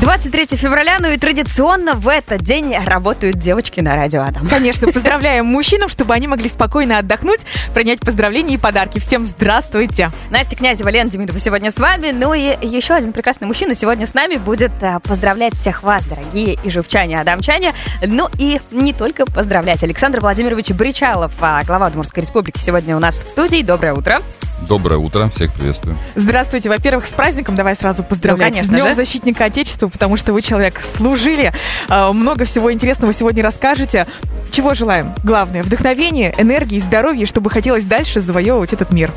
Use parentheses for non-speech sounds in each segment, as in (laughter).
23 февраля, ну и традиционно в этот день работают девочки на радио Адам. Конечно, поздравляем мужчинам, чтобы они могли спокойно отдохнуть, принять поздравления и подарки. Всем здравствуйте! Настя Князева, Лена Демидова сегодня с вами. Ну и еще один прекрасный мужчина сегодня с нами будет а, поздравлять всех вас, дорогие и живчане, адамчане. Ну и не только поздравлять. Александр Владимирович Бричалов, а, глава Удмуртской республики, сегодня у нас в студии. Доброе утро. Доброе утро, всех приветствую. Здравствуйте. Во-первых, с праздником давай сразу поздравлять. Ну, конечно с Днем же. Защитника Отечества, потому что вы человек служили. А, Много всего интересного сегодня расскажете. Чего желаем? Главное, вдохновение, энергии, здоровья, чтобы хотелось дальше завоевывать этот мир.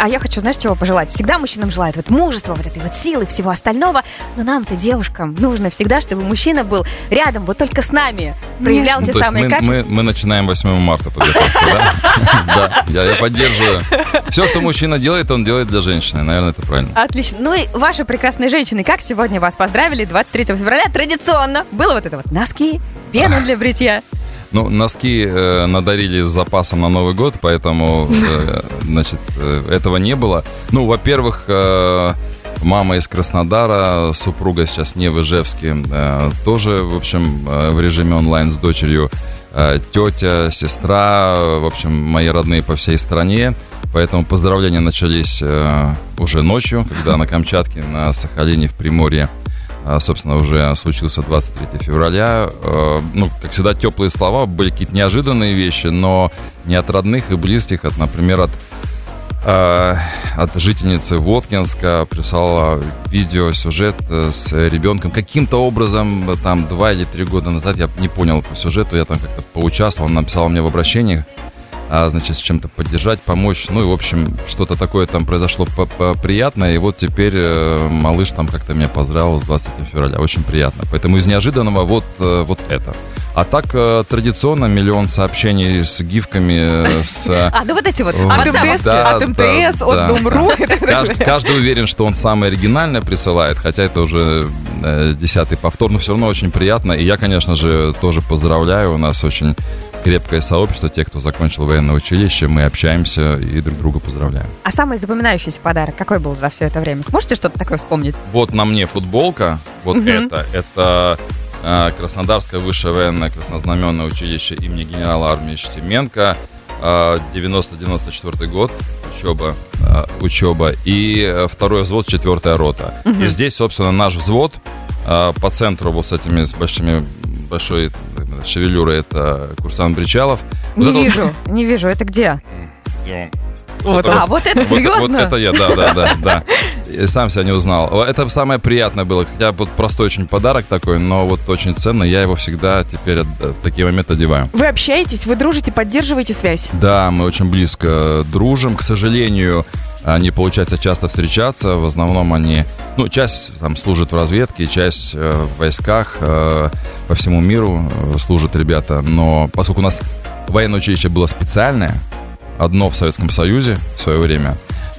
А я хочу, знаешь, чего пожелать? Всегда мужчинам желают вот мужества, вот этой вот силы, всего остального. Но нам-то, девушкам, нужно всегда, чтобы мужчина был рядом, вот только с нами. Проявлял Ну, те то есть самые мы, качества. мы, мы начинаем 8 марта подготовку, да? (laughs) Я поддерживаю. Все, что мужчина делает, он делает для женщины. Наверное, это правильно. Отлично. Ну и ваши прекрасные женщины, как сегодня вас поздравили 23 февраля традиционно? Было вот это вот носки, пена для бритья. Ну, носки э, надарили с запасом на Новый год, поэтому, э, (laughs) значит, э, этого не было. Ну, во-первых, э, мама из Краснодара, супруга сейчас не в Ижевске, э, тоже, в общем, э, в режиме онлайн с дочерью. Э, тетя, сестра, в общем, мои родные по всей стране. Поэтому поздравления начались э, уже ночью, когда на Камчатке, на Сахалине, в Приморье собственно, уже случился 23 февраля. Э, Ну, как всегда, теплые слова, были какие-то неожиданные вещи, но не от родных и близких, от, например, от э, от жительницы Воткинска прислала видео, сюжет э, с ребенком. Каким-то образом, там, два или три года назад, я не понял по сюжету, я там как-то поучаствовал, она написала мне в обращениях, а, значит, с чем-то поддержать, помочь. Ну и, в общем, что-то такое там произошло приятное. И вот теперь э, малыш там как-то меня поздравил с 23 февраля. Очень приятно. Поэтому из неожиданного вот, э, вот это. А так, э, традиционно миллион сообщений с гифками, с... (laughs) А, ну вот эти вот. От. МТС, Да, от да, МТС, от. Думру Каждый, каждый уверен, что он самое оригинальное присылает, хотя это уже десятый повтор, но все равно очень приятно. И я, конечно же, тоже поздравляю. У нас очень крепкое сообщество, те, кто закончил военное училище, мы общаемся и друг друга поздравляем. А самый запоминающийся подарок какой был за все это время? Сможете что-то такое вспомнить? Вот на мне футболка, вот Мгм. это, это э, Краснодарское высшее военное краснознаменное училище имени генерала армии Штеменко, э, 90-94 год, учеба, э, учеба, и второй взвод, четвертая рота. И здесь, собственно, наш взвод по центру вот с этими с большими большой э, шевелюрой это курсант Бричалов. Вот Не это вот- вижу, не вижу. Это где? Вот а, вот это вот- серьезно? Вот, это я, да, да, да, да. И сам себя не узнал. Это самое приятное было. Хотя вот простой очень подарок такой, но вот очень ценный. Я его всегда теперь в такие моменты одеваю. Вы общаетесь, вы дружите, поддерживаете связь. Да, мы очень близко дружим. К сожалению, а, не получается часто встречаться. В основном они, ну, часть там служит в разведке, часть э, в войсках э, по всему миру э, служат ребята. Но поскольку у нас военное училище было специальное, одно в Советском Союзе в свое время,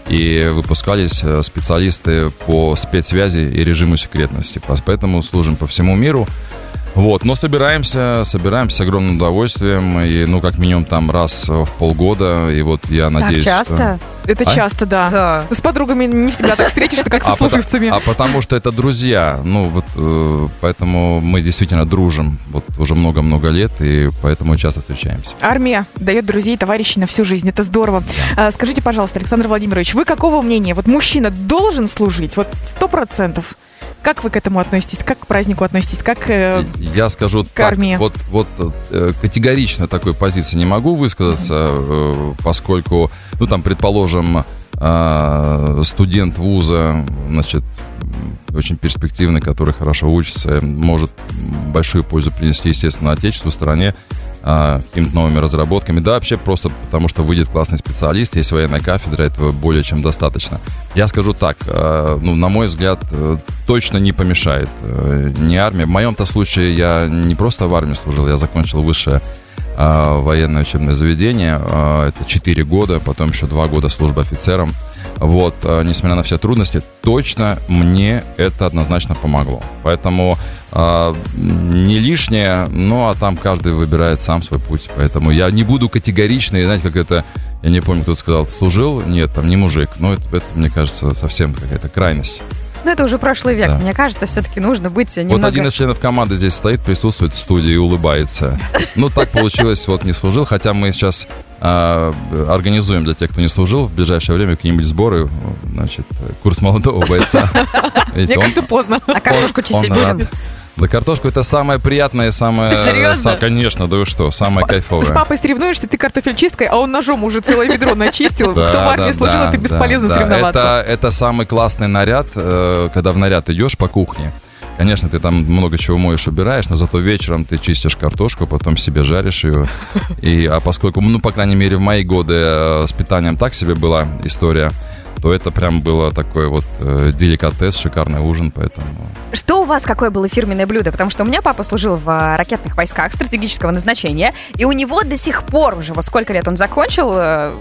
и выпускались специалисты по спецсвязи и режиму секретности. Поэтому служим по всему миру. Вот, но собираемся, собираемся с огромным удовольствием, и, ну, как минимум, там раз в полгода, и вот я надеюсь... так что- часто? Это А? часто, да. Да. С подругами не всегда так встретишься, как со А, служивцами. а потому что это друзья, ну вот э, поэтому мы действительно дружим вот уже много-много лет и поэтому часто встречаемся. Армия дает друзей, товарищей на всю жизнь. Это здорово. А, скажите, пожалуйста, Александр Владимирович, вы какого мнения? Вот мужчина должен служить? Вот сто процентов. Как вы к этому относитесь? Как к празднику относитесь? Как... э, Я скажу так, армии. вот, вот э, категорично такой позиции не могу высказаться, э, поскольку, ну там, предположим, э, студент вуза, значит, очень перспективный, который хорошо учится, может большую пользу принести, естественно, отечеству, стране, а, какими-то новыми разработками. Да, вообще просто потому, что выйдет классный специалист, есть военная кафедра, этого более чем достаточно. Я скажу так, э, ну, на мой взгляд, э, точно не помешает э, не армия. В моем-то случае я не просто в армии служил, я закончил высшее а, военное учебное заведение. А, Это 4 года, потом еще 2 года службы офицером. Вот, а, несмотря на все трудности, точно мне это однозначно помогло. Поэтому а, не лишнее, ну а там каждый выбирает сам свой путь. Поэтому я не буду категоричный, знаете, как это, я не помню, кто сказал, служил, нет, там не мужик. Ну, это, это, мне кажется, совсем какая-то крайность. Ну, это уже прошлый век. Да. Мне кажется, все-таки нужно быть немного... Вот один из членов команды здесь стоит, присутствует в студии и улыбается. Ну, так получилось, вот не служил, хотя мы сейчас организуем для тех, кто не служил, в ближайшее время какие-нибудь сборы, значит, курс молодого бойца. (laughs) Мне кажется, поздно. А картошку чистить будем? Да картошку это самое приятное, самое... Серьезно? Конечно, да вы что, самое С кайфовое. папой соревнуешься, ты картофель чисткой, а он ножом уже целое ведро начистил. Да, Кто в армии да, служил, да, это бесполезно да, соревноваться. Это, это самый классный наряд, э, когда в наряд идешь по кухне. Конечно, ты там много чего моешь, убираешь, но зато вечером ты чистишь картошку, потом себе жаришь ее. И, а поскольку, ну, по крайней мере, в мои годы э, с питанием так себе была история, то это прям было такой вот э, деликатес, шикарный ужин, поэтому... Что у вас, какое было фирменное блюдо? Потому что у меня папа служил в а, ракетных войсках стратегического назначения, и у него до сих пор уже, вот сколько лет он закончил э,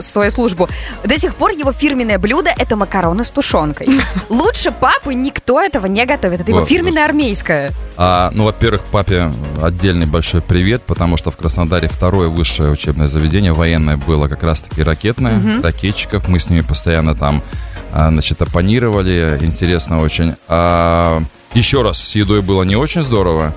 свою службу, до сих пор его фирменное блюдо — это макароны с тушенкой. (laughs) Лучше папы никто этого не готовит. Это его фирменное армейское. А, ну, во-первых, папе отдельный большой привет, потому что в Краснодаре второе высшее учебное заведение военное было как раз-таки ракетное, ракетчиков. Мы с ними постоянно там, а, значит, оппонировали, интересно очень. А, еще раз, с едой было не очень здорово.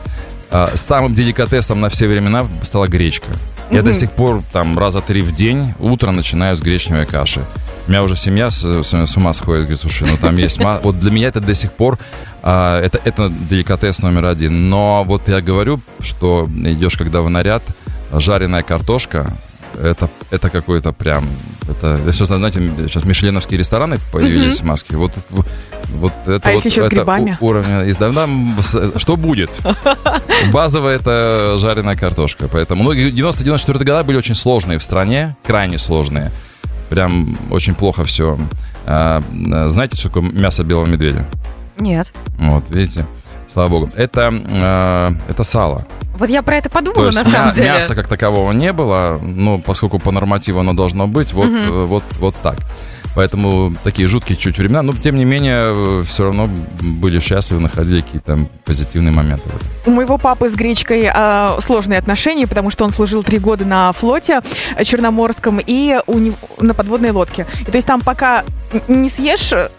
А, самым деликатесом на все времена стала гречка. Я до сих пор там раза три в день утро начинаю с гречневой каши. У меня уже семья с, с- с ума сходит, говорит, слушай, ну там есть... ма-». (laughs) Вот для меня это до сих пор, а, это, это деликатес номер один. Но вот я говорю, что идешь когда в наряд, жареная картошка, это, это какой-то прям... Это, если знаете, сейчас мишленовские рестораны появились в Москве. Вот, вот это А вот, если еще с это грибами? у- уровня из давна, с- что будет? (laughs) Базовая это жареная картошка. Поэтому, ну, 90-94 года были очень сложные в стране, крайне сложные. Прям очень плохо все. знаете, что такое мясо белого медведя? Нет. Вот, видите? Слава богу. Это, э, это сало. Вот я про это То подумала, есть на самом мя- деле. мяса как такового не было, но поскольку по нормативу оно должно быть, вот, э, вот, вот так. Поэтому такие жуткие чуть времена, но тем не менее все равно были счастливы, находили какие-то позитивные моменты. У моего папы с гречкой а, сложные отношения, потому что он служил три года на флоте э, Черноморском и у него, на подводной лодке. И то есть там пока не съешь э,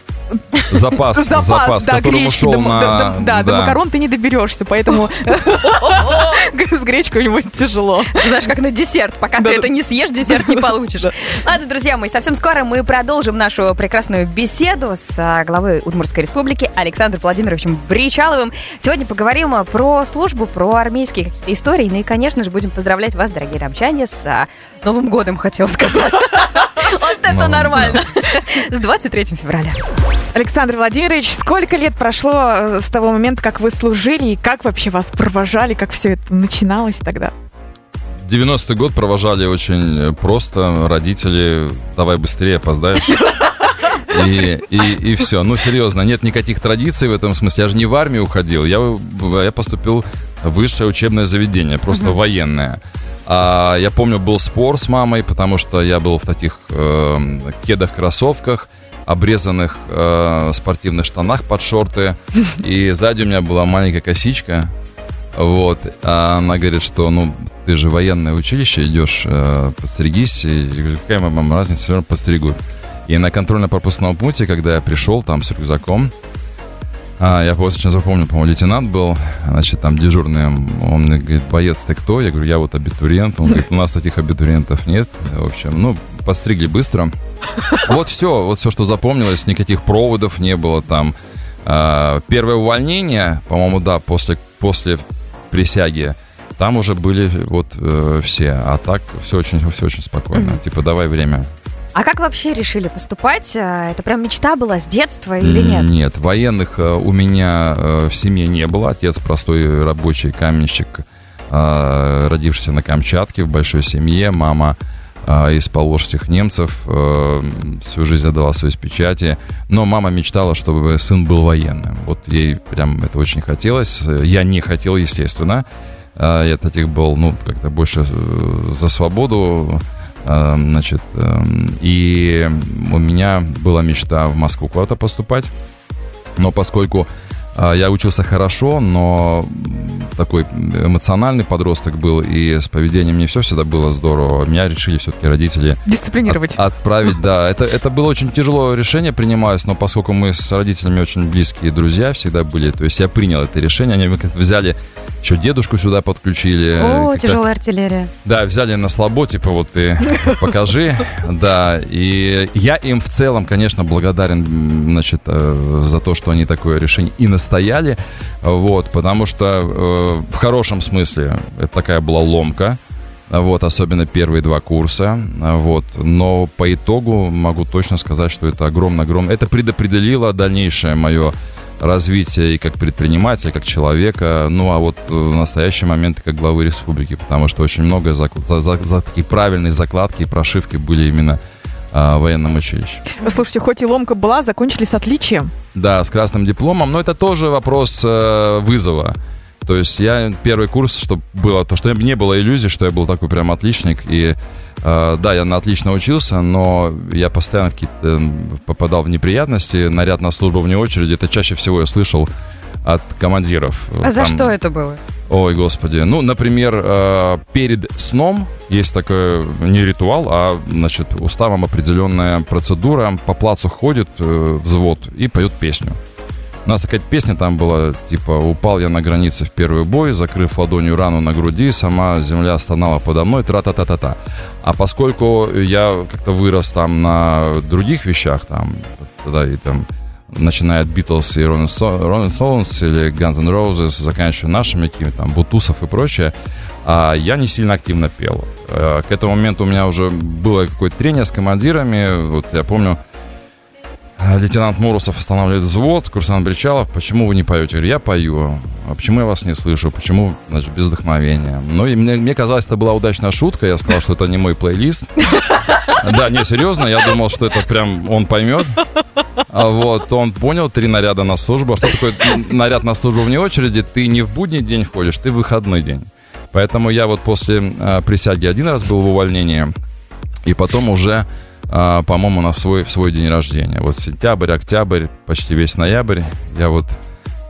Запас, запас, запас, да, который гречки, ушел до, на... да, до макарон ты не доберешься, поэтому (laughs) с гречкой у него тяжело. Знаешь, как на десерт. Пока ты это не съешь, десерт не получишь. Ладно, друзья мои, совсем скоро мы продолжим нашу прекрасную беседу с а, главой Удмуртской республики Александром Владимировичем Бричаловым. Сегодня поговорим а, про службу, про армейские истории. Ну и, конечно же, будем поздравлять вас, дорогие дамчане, с а, Новым годом, хотел сказать. (laughs) (laughs) Вот это нормально. С 23 февраля. Александр Владимирович, сколько лет прошло э, с того момента, как вы служили, и как вообще вас провожали, как все это начиналось тогда? 90-й год провожали очень просто. Родители, давай быстрее, опоздаешь. (laughs) И, и, и все. Ну, серьезно, нет никаких традиций в этом смысле. Я же не в армию уходил. Я, в- я поступил высшее учебное заведение, просто военное. А, я помню, был спор с мамой, потому что я был в таких э, кедах-кроссовках, обрезанных э, спортивных штанах под шорты. (laughs) И сзади у меня была маленькая косичка. Вот. А она говорит, что, ну, ты же военное училище идешь, э, подстригись. И я говорю, какая мама разница, все равно подстригут. И на контрольно-пропускном пункте, когда я пришел там с рюкзаком, а, я очень запомнил, по-моему, лейтенант был, значит, там дежурный, он мне говорит, боец, ты кто? Я говорю, я вот абитуриент. Он говорит, у нас таких абитуриентов нет. В общем, ну, подстригли быстро. Вот все, вот все, что запомнилось, никаких проводов не было там. А, Первое увольнение, по-моему, да, после, после присяги, там уже были вот э, все, а так все очень, все очень спокойно. Типа, давай время. А как вообще решили поступать? А, Это прям мечта была с детства или нет? Нет, военных э, у меня э, в семье не было. Отец простой рабочий каменщик, э, родившийся на Камчатке в большой семье. Мама э, из положских немцев, э, всю жизнь отдала свои печати. Но мама мечтала, чтобы сын был военным. Вот ей прям это очень хотелось. Я не хотел, естественно. Э, Я таких был, ну, как-то больше э, за свободу. Э, Значит, э, и у меня была мечта в Москву куда-то поступать. Но поскольку А, я учился хорошо, но такой эмоциональный подросток был, и с поведением не все всегда было здорово. Меня решили все-таки родители... Дисциплинировать. От, отправить, да. Это, это было очень тяжелое решение принималось, но поскольку мы с родителями очень близкие друзья всегда были, то есть я принял это решение, они взяли еще дедушку сюда подключили. О, тяжелая артиллерия. Да, взяли на слабо, типа вот ты (laughs) покажи. Да, и я им в целом, конечно, благодарен, значит, э, за то, что они такое решение и настояли. Вот, потому что э, в хорошем смысле это такая была ломка. Вот, особенно первые два курса. Вот. Но по итогу могу точно сказать, что это огромно-огромно. Это предопределило дальнейшее мое развития и как предпринимателя, как человека, ну а вот в настоящий момент как главы республики, потому что очень много за, за, за, за такие правильные закладки и прошивки были именно а, в военном училище. Слушайте, хоть и ломка была, закончили с отличием. Да, с красным дипломом, но это тоже вопрос э, вызова. То есть я первый курс, чтобы было то, что не было иллюзий, что я был такой прям отличник. И э, да, я на отлично учился, но я постоянно какие-то э, попадал в неприятности. Наряд на службу вне очереди, это чаще всего я слышал от командиров. А Там, за что это было? Ой, господи. Ну, например, э, перед сном есть такой не ритуал, а, значит, уставом определенная процедура. По плацу ходит э, взвод и поет песню. У нас такая песня там была, типа «Упал я на границе в первый бой, закрыв ладонью рану на груди, сама земля стонала подо мной, тра-та-та-та-та». А поскольку я как-то вырос там на других вещах, там, тогда и там, начиная от Битлз и Rolling Stones или Guns N' Roses, заканчивая нашими какими-то там Бутусов и прочее, а я не сильно активно пел. Э, к этому моменту у меня уже было какое-то трение с командирами. Вот я помню, лейтенант Мурусов останавливает взвод, курсант Бричалов, почему вы не поете? Я говорю, я пою. А почему я вас не слышу? Почему, значит, без вдохновения? Ну, и мне, мне казалось, это была удачная шутка. Я сказал, что это не мой плейлист. Да, не, серьезно, я думал, что это прям он поймет. А вот, он понял, три наряда на службу. А что такое наряд на службу вне очереди? Ты не в будний день входишь, ты в выходной день. Поэтому я вот после э, присяги один раз был в увольнении, и потом уже а, по-моему, на свой, в свой день рождения. Вот сентябрь, октябрь, почти весь ноябрь я вот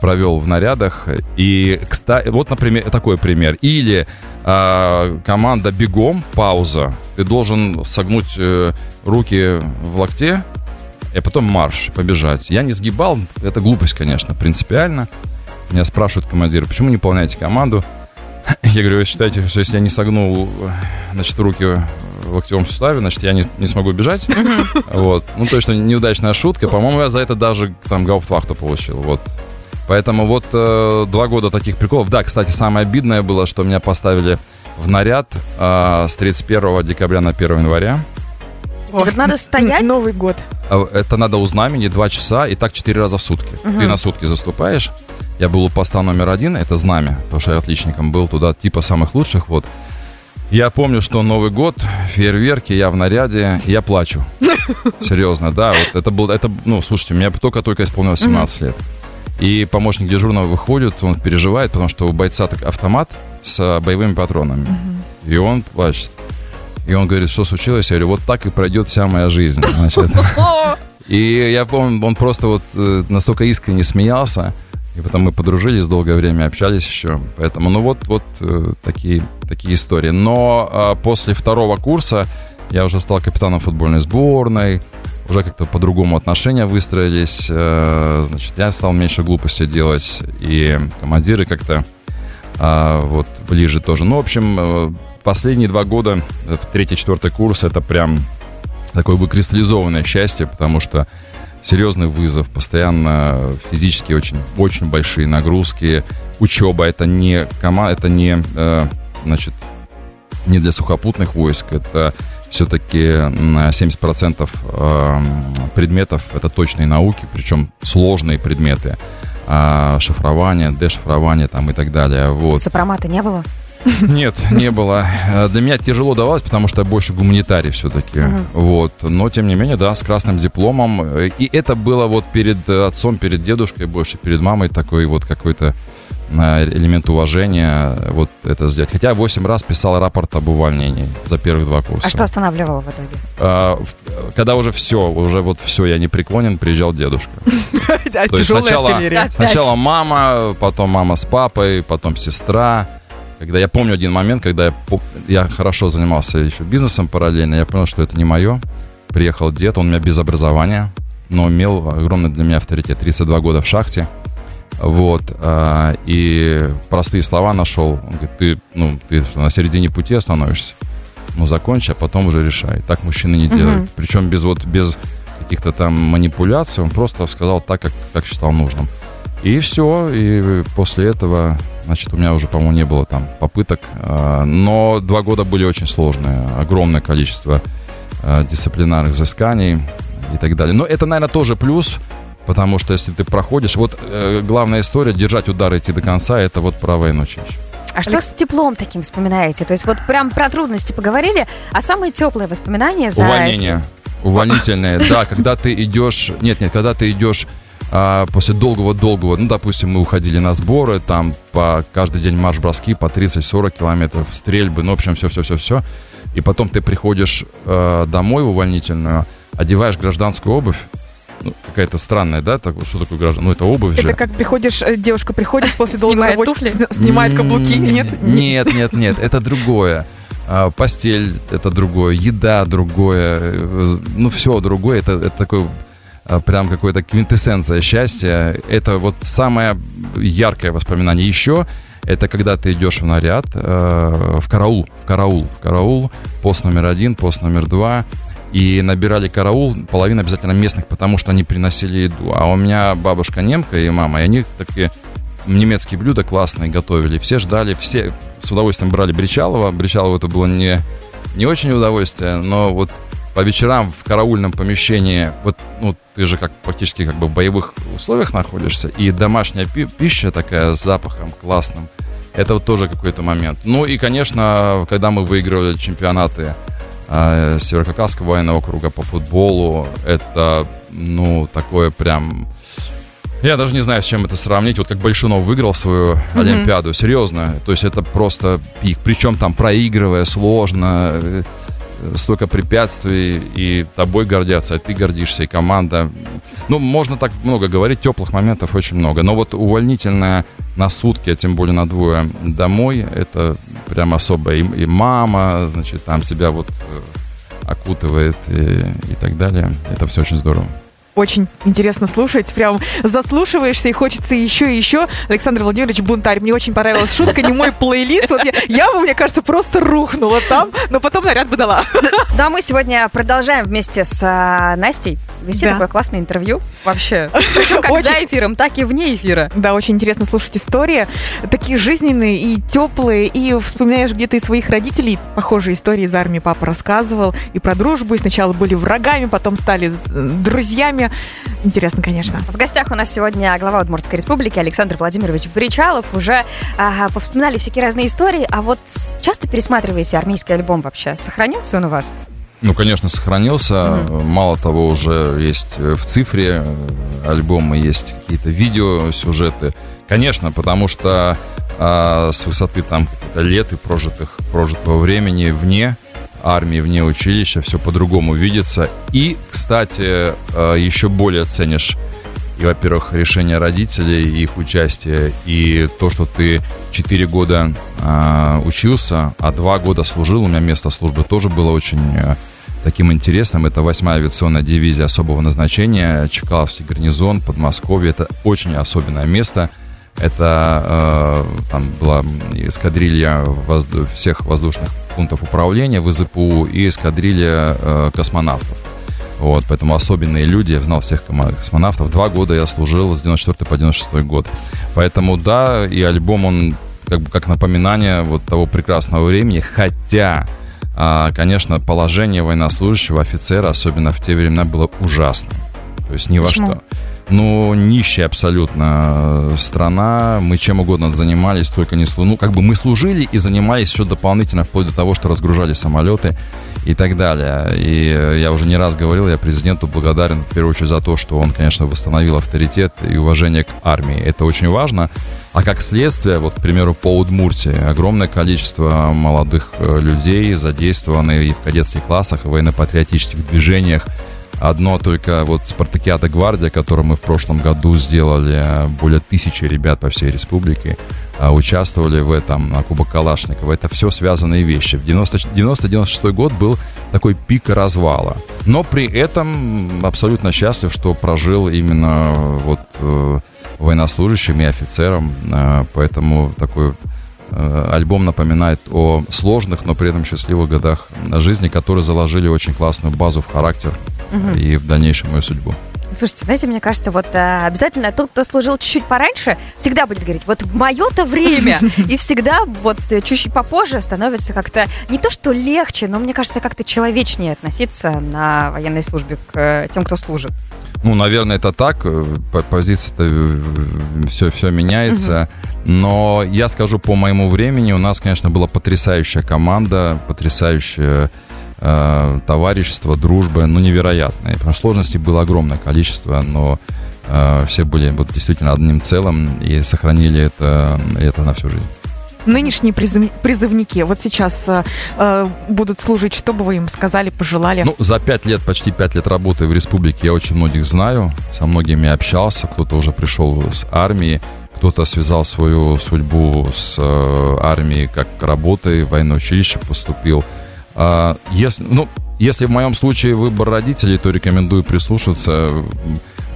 провел в нарядах. И, кстати, вот, например, такой пример. Или а, команда бегом, пауза. Ты должен согнуть э, руки в локте, и потом марш, побежать. Я не сгибал, это глупость, конечно, принципиально. Меня спрашивают командиры, почему не выполняете команду? (laughs) Я говорю, вы считаете, что если я не согнул, значит, руки в локтевом суставе, значит, я не, не смогу бежать. Вот. Ну, то есть, неудачная шутка. По-моему, я за это даже там гауптвахту получил. Вот. Поэтому вот э, два года таких приколов. Да, кстати, самое обидное было, что меня поставили в наряд э, с 31 декабря на 1 января. Это надо стоять? Новый год. А, это надо у знамени два часа и так четыре раза в сутки. Угу. Ты на сутки заступаешь. Я был у поста номер один, это знамя, потому что я отличником был туда, типа самых лучших, вот. Я помню, что Новый год, фейерверки, я в наряде, я плачу. (laughs) Серьезно, да. Вот это был, это, ну, слушайте, мне только-только исполнилось 17 лет. И помощник дежурного выходит, он переживает, потому что у бойца так автомат с боевыми патронами. И он плачет. И он говорит, что случилось? Я говорю, вот так и пройдет вся моя жизнь. Значит. (laughs) И я помню, он просто вот э, настолько искренне смеялся. И потом мы подружились, долгое время общались еще. Поэтому, ну вот, вот э, такие, такие истории. Но э, после второго курса я уже стал капитаном футбольной сборной. Уже как-то по-другому отношения выстроились. Э, значит, я стал меньше глупостей делать. И командиры как-то э, вот ближе тоже. Ну, в общем, э, последние два года, в третий-четвертый курс, это прям такое выкристаллизованное счастье, потому что серьезный вызов, постоянно физически очень, очень большие нагрузки. Учеба это не команда, это не, э, значит, не для сухопутных войск, это все-таки 70% э, предметов это точные науки, причем сложные предметы. А, шифрование, дешифрование там и так далее. Вот. Сопромата не было? Нет, не было. Э, для меня тяжело давалось, потому что я больше гуманитарий все-таки. Uh-huh. Вот. Но, тем не менее, да, с красным дипломом. И это было вот перед отцом, перед дедушкой, больше перед мамой такой вот какой-то элемент уважения вот это сделать. Хотя 8 раз писал рапорт об увольнении за первых два курса. А что останавливало в итоге? А, когда уже все, уже вот все, я не преклонен, приезжал дедушка. (laughs) Сначала мама, потом мама с папой, потом сестра. Когда я помню один момент, когда я, я хорошо занимался еще бизнесом параллельно, я понял, что это не мое. Приехал дед, он у меня без образования, но имел огромный для меня авторитет. 32 года в шахте. Вот. А, и простые слова нашел. Он говорит, ты, ну, ты на середине пути остановишься. Ну, закончи, а потом уже решай. Так мужчины не делают. Угу. Причем без вот без каких-то там манипуляций. Он просто сказал так, как, как считал нужным. И все. И после этого, значит, у меня уже, по-моему, не было там попыток. А, но два года были очень сложные. Огромное количество а, дисциплинарных взысканий и так далее. Но это, наверное, тоже плюс Потому что если ты проходишь, вот э, главная история, держать удар идти до конца, это вот про войну чаще. А что с теплом таким вспоминаете? То есть вот прям про трудности поговорили, а самые теплые воспоминания за Увольнение. Эти... Увольнительные, да, когда ты идешь... Нет, нет, когда ты идешь а, после долгого-долгого, ну, допустим, мы уходили на сборы, там по каждый день марш-броски по 30-40 километров, стрельбы, ну, в общем, все-все-все-все. И потом ты приходишь э, домой в увольнительную, одеваешь гражданскую обувь, ну, какая-то странная, да? Так, что такое граждан? Ну, это обувь это же. Это как приходишь, э, девушка приходит после долгого туфли, снимает каблуки, нет? Нет, нет, нет, это другое. А, постель это другое, еда другое, э, ну, все другое. Это, это такое а, прям какое-то квинтэссенция счастья. Это вот самое яркое воспоминание. Еще это когда ты идешь в наряд, э, в караул, в караул, в караул, пост номер один, пост номер два – и набирали караул, половина обязательно местных, потому что они приносили еду. А у меня бабушка немка и мама, и они такие немецкие блюда классные готовили. Все ждали, все с удовольствием брали Бричалова. Бричалова это было не, не очень удовольствие, но вот по вечерам в караульном помещении, вот ну, ты же как практически как бы в боевых условиях находишься, и домашняя пи- пища такая с запахом классным, это вот тоже какой-то момент. Ну и, конечно, когда мы выигрывали чемпионаты э, Северокавказского военного округа по футболу. Это, ну, такое прям... Я даже не знаю, с чем это сравнить. Вот как Большунов выиграл свою mm-hmm. Олимпиаду, серьезно. То есть это просто пик. Причем там проигрывая сложно, столько препятствий, и тобой гордятся, а ты гордишься, и команда. Ну, можно так много говорить, теплых моментов очень много. Но вот увольнительная на сутки, а тем более на двое домой, это прям особо. И, и мама, значит, там себя вот э, окутывает и, и так далее. Это все очень здорово очень интересно слушать. Прям заслушиваешься и хочется еще и еще. Александр Владимирович Бунтарь. Мне очень понравилась шутка, не мой плейлист. Вот я, я бы, мне кажется, просто рухнула там, но потом наряд бы дала. Да, мы сегодня продолжаем вместе с а, Настей вести да. такое классное интервью. Вообще. (laughs) Причем как очень... за эфиром, так и вне эфира. Да, очень интересно слушать истории. Такие жизненные и теплые. И вспоминаешь где-то и своих родителей. Похожие истории из армии папа рассказывал. И про дружбу. И сначала были врагами, потом стали друзьями. Интересно, конечно. В гостях у нас сегодня глава Удмуртской республики Александр Владимирович Бричалов. Уже а, повспоминали всякие разные истории. А вот часто пересматриваете армейский альбом вообще? Сохранился он у вас? Ну, конечно, сохранился. Mm-hmm. Мало того, уже есть э, в цифре э, альбомы, есть какие-то видео, сюжеты. Конечно, потому что а, с высоты там лет и прожитых, прожитого времени вне армии, вне училища, все по-другому видится. И, кстати, э, еще более ценишь и, во-первых, решение родителей, их участие, и то, что ты 4 года э, учился, а 2 года служил, у меня место службы тоже было очень э, таким интересным. Это 8-я авиационная дивизия особого назначения, Чекаловский гарнизон, Подмосковье. Это очень особенное место. Это э, там была эскадрилья возду- всех воздушных пунктов управления в ИЗПУ и эскадрилья э, космонавтов. Вот, поэтому особенные люди, я знал всех космонавтов. Два года я служил с 94 по 96 год. Поэтому, да, и альбом, он как бы как напоминание вот того прекрасного времени, хотя, а, конечно, положение военнослужащего офицера, особенно в те времена, было ужасным. То есть ни Почему? во что. Ну, нищая абсолютно страна. Мы чем угодно занимались, только не служили. Ну, как бы мы служили и занимались еще дополнительно, вплоть до того, что разгружали самолеты и так далее. И я уже не раз говорил, я президенту благодарен, в первую очередь, за то, что он, конечно, восстановил авторитет и уважение к армии. Это очень важно. А как следствие, вот, к примеру, по Удмуртии, огромное количество молодых э, людей задействованы и в кадетских классах, и в военно-патриотических движениях. Одно только вот Спартакиада Гвардия, которую мы в прошлом году сделали, более тысячи ребят по всей республике а, участвовали в этом, на Кубок Калашникова. Это все связанные вещи. В 90-96 год был такой пик развала. Но при этом абсолютно счастлив, что прожил именно вот э, военнослужащим и офицером. Э, поэтому такой э, альбом напоминает о сложных, но при этом счастливых годах жизни, которые заложили очень классную базу в характер угу. и в дальнейшую мою судьбу. Слушайте, знаете, мне кажется, вот а, обязательно тот, кто служил чуть-чуть пораньше, всегда будет говорить, вот в мое-то время, (laughs) и всегда вот чуть-чуть попозже становится как-то не то, что легче, но мне кажется, как-то человечнее относиться на военной службе к э, тем, кто служит. Ну, наверное, это так. Э, позиция-то все, все меняется. Угу. Но я скажу по моему времени, у нас, конечно, была потрясающая команда, потрясающая э, товарищество, дружба, ну, невероятное. Потому что сложностей было огромное количество, но э, все были вот действительно одним целым и сохранили это, это на всю жизнь. Нынешние призыв, призывники вот сейчас э, э, будут служить, что бы вы им сказали, пожелали? Ну, за пять лет, почти пять лет работы в республике я очень многих знаю, со многими общался, кто-то уже пришел с армии, кто-то связал свою судьбу с э, армией как работой, в военное училище поступил – если, ну, если в моем случае выбор родителей, то рекомендую прислушаться.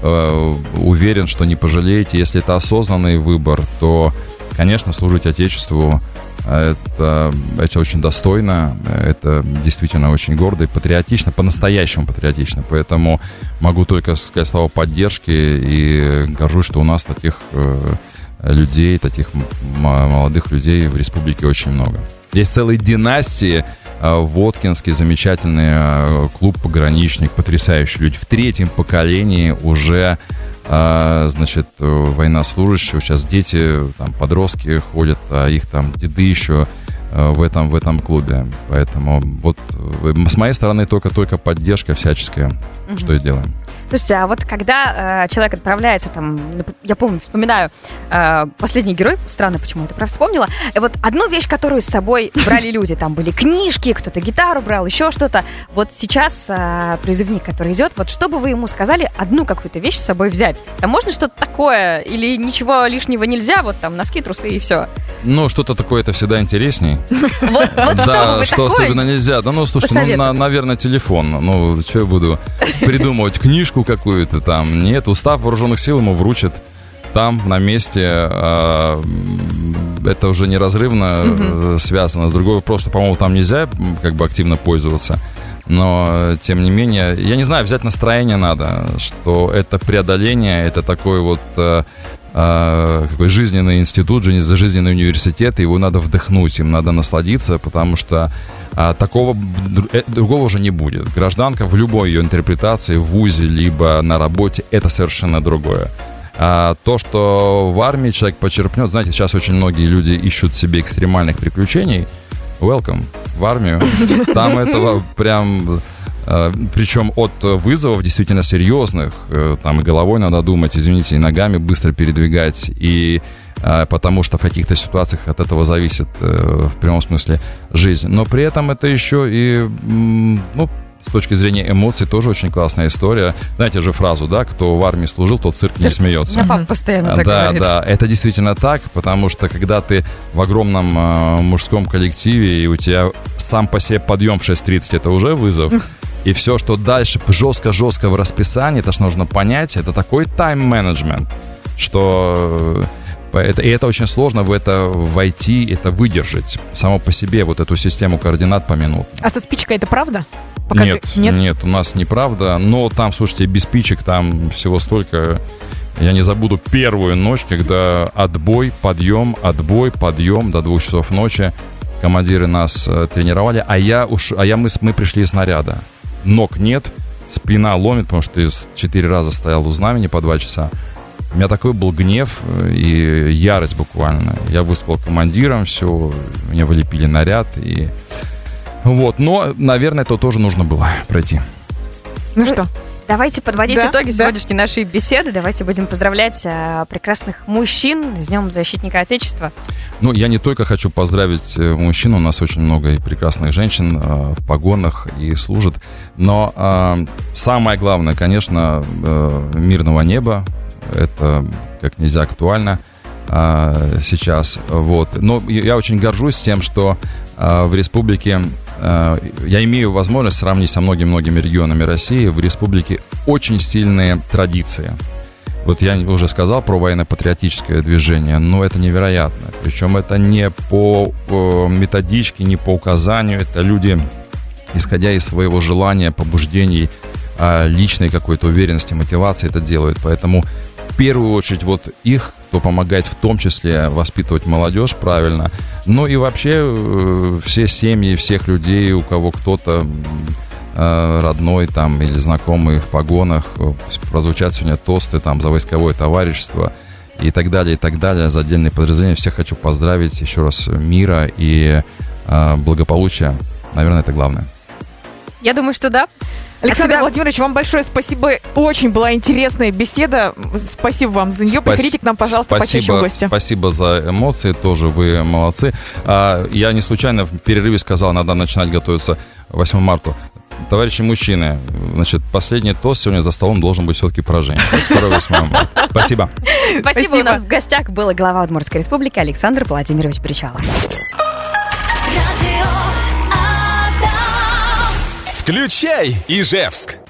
Э, уверен, что не пожалеете. Если это осознанный выбор, то, конечно, служить Отечеству это, это очень достойно, это действительно очень гордо и патриотично, по-настоящему патриотично. Поэтому могу только сказать слова поддержки и горжусь, что у нас таких э, людей, таких молодых людей в республике очень много. Есть целые династии Э, Воткинский, замечательный э, клуб «Пограничник», потрясающие люди. В третьем поколении уже э, значит, военнослужащие, сейчас дети, там, подростки ходят, а их там деды еще в этом, в этом клубе. Поэтому вот с моей стороны только-только поддержка всяческая, угу. что и делаем. Слушайте, а вот когда э, человек отправляется там, я помню, вспоминаю э, последний герой, странно, почему это про вспомнила, и вот одну вещь, которую с собой брали люди, там были книжки, кто-то гитару брал, еще что-то. Вот сейчас э, призывник, который идет, вот что бы вы ему сказали, одну какую-то вещь с собой взять? Там можно что-то такое или ничего лишнего нельзя, вот там носки, трусы и все? Ну, что-то такое это всегда интересней. (laughs) Вот Да, что особенно нельзя. Да ну, слушай, ну, наверное, телефон. Ну, что я буду придумывать книжку, книжку какую-то там. Нет, устав вооруженных сил ему вручат там, на месте. А, это уже неразрывно угу. связано. Другой вопрос, что, по-моему, там нельзя как бы активно пользоваться. Но, тем не менее, я не знаю, взять настроение надо, что это преодоление, это такой вот э, э, какой жизненный институт, жизненный университет, его надо вдохнуть, им надо насладиться, потому что а, такого э, другого уже не будет. Гражданка в любой ее интерпретации, в ВУЗе, либо на работе, это совершенно другое. А то, что в армии человек почерпнет, знаете, сейчас очень многие люди ищут себе экстремальных приключений. Welcome в армию. (laughs) Там этого прям а, причем от вызовов действительно серьезных, э, там и головой надо думать, извините, и ногами быстро передвигать, и потому что в каких-то ситуациях от этого зависит э, в прямом смысле жизнь. Но при этом это еще и, ну, с точки зрения эмоций тоже очень классная история. Знаете же фразу, да, кто в армии служил, тот цирк, цирк не смеется. Я папа постоянно так Да, говорит. да, это действительно так, потому что когда ты в огромном э, мужском коллективе, и у тебя сам по себе подъем в 6.30, это уже вызов. И все, что дальше жестко-жестко в расписании, это же нужно понять, это такой тайм-менеджмент, что это, и это очень сложно в это войти, это выдержать. Само по себе вот эту систему координат по минутам. А со спичкой это правда? Пока нет, ты... нет, нет, у нас неправда. Но там, слушайте, без спичек там всего столько. Я не забуду первую ночь, когда отбой, подъем, отбой, подъем до двух часов ночи. Командиры нас э, тренировали, а я уж, а я мы, мы пришли из снаряда. Ног нет, спина ломит, потому что из четыре раза стоял у знамени по два часа. У меня такой был гнев э, и ярость буквально. Я высказал командирам все, мне вылепили наряд и... Вот, но, наверное, это тоже нужно было пройти. Ну что, Давайте подводить Да, итоги да. сегодняшней нашей беседы. Давайте будем поздравлять а, прекрасных мужчин с Днем Защитника Отечества. Ну, я не только хочу поздравить э, мужчин, у нас очень много и прекрасных женщин э, в погонах и служат, но э, самое главное, конечно, э, мирного неба, это как нельзя актуально э, сейчас, вот. Но я очень горжусь тем, что э, в республике э, я имею возможность сравнить со многими-многими регионами России, в республике очень сильные традиции. Вот я уже сказал про военно-патриотическое движение, но это невероятно. Причем это не по э, методичке, не по указанию, это люди, исходя из своего желания, побуждений, а, личной какой-то уверенности, мотивации это делают. Поэтому в первую очередь вот их, кто помогает в том числе воспитывать молодежь правильно. Ну и вообще э, все семьи, всех людей, у кого кто-то э, родной там или знакомый в погонах, э, прозвучат сегодня тосты там за войсковое товарищество и так далее, и так далее, за отдельные подразделения. Всех хочу поздравить еще раз мира и благополучия. Наверное, это главное. Я думаю, что да. Александр себя- Владимирович, вам большое спасибо. Очень была интересная беседа. Спасибо вам за нее. Спас- Приходите к нам, пожалуйста, почаще в спасибо, гости. Спасибо за эмоции, тоже вы молодцы. А, я не случайно в перерыве сказал, надо начинать готовиться 8 марта. Товарищи мужчины, значит, последний тост сегодня за столом должен быть все-таки про женщин. Скоро 8 марта. Спасибо. Спасибо. Спасибо. У нас в гостях был глава Удмуртской республики Александр Владимирович Бричалов. Включай Ижевск.